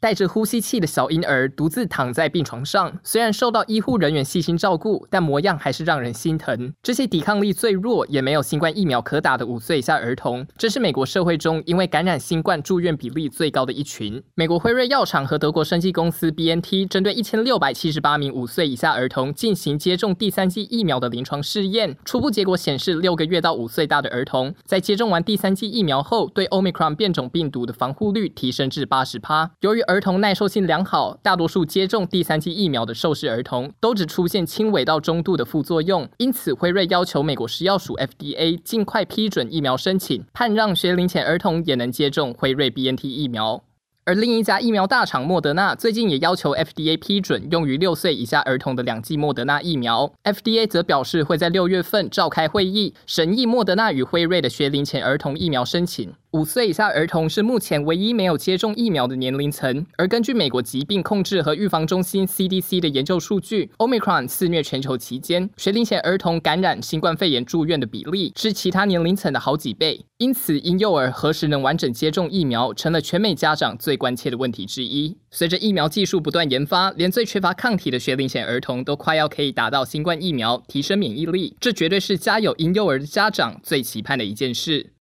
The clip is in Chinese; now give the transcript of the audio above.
带着呼吸器的小婴儿独自躺在病床上，虽然受到医护人员细心照顾，但模样还是让人心疼。这些抵抗力最弱，也没有新冠疫苗可打的五岁以下儿童，这是美国社会中因为感染新冠住院比例最高的一群。美国辉瑞药厂和德国生技公司 BNT 针对一千六百七十八名五岁以下儿童进行接种第三剂疫苗的临床试验，初步结果显示，六个月到五岁大的儿童在接种完第三剂疫苗后，对 Omicron 变种病毒的防护率提升至八十趴。由于儿童耐受性良好，大多数接种第三剂疫苗的受试儿童都只出现轻微到中度的副作用，因此辉瑞要求美国食药署 FDA 尽快批准疫苗申请，盼让学龄前儿童也能接种辉瑞 BNT 疫苗。而另一家疫苗大厂莫德纳最近也要求 FDA 批准用于六岁以下儿童的两剂莫德纳疫苗，FDA 则表示会在六月份召开会议审议莫德纳与辉瑞的学龄前儿童疫苗申请。五岁以下儿童是目前唯一没有接种疫苗的年龄层，而根据美国疾病控制和预防中心 CDC 的研究数据，Omicron 肆虐全球期间，学龄前儿童感染新冠肺炎住院的比例是其他年龄层的好几倍。因此，婴幼儿何时能完整接种疫苗，成了全美家长最关切的问题之一。随着疫苗技术不断研发，连最缺乏抗体的学龄前儿童都快要可以达到新冠疫苗，提升免疫力，这绝对是家有婴幼儿的家长最期盼的一件事。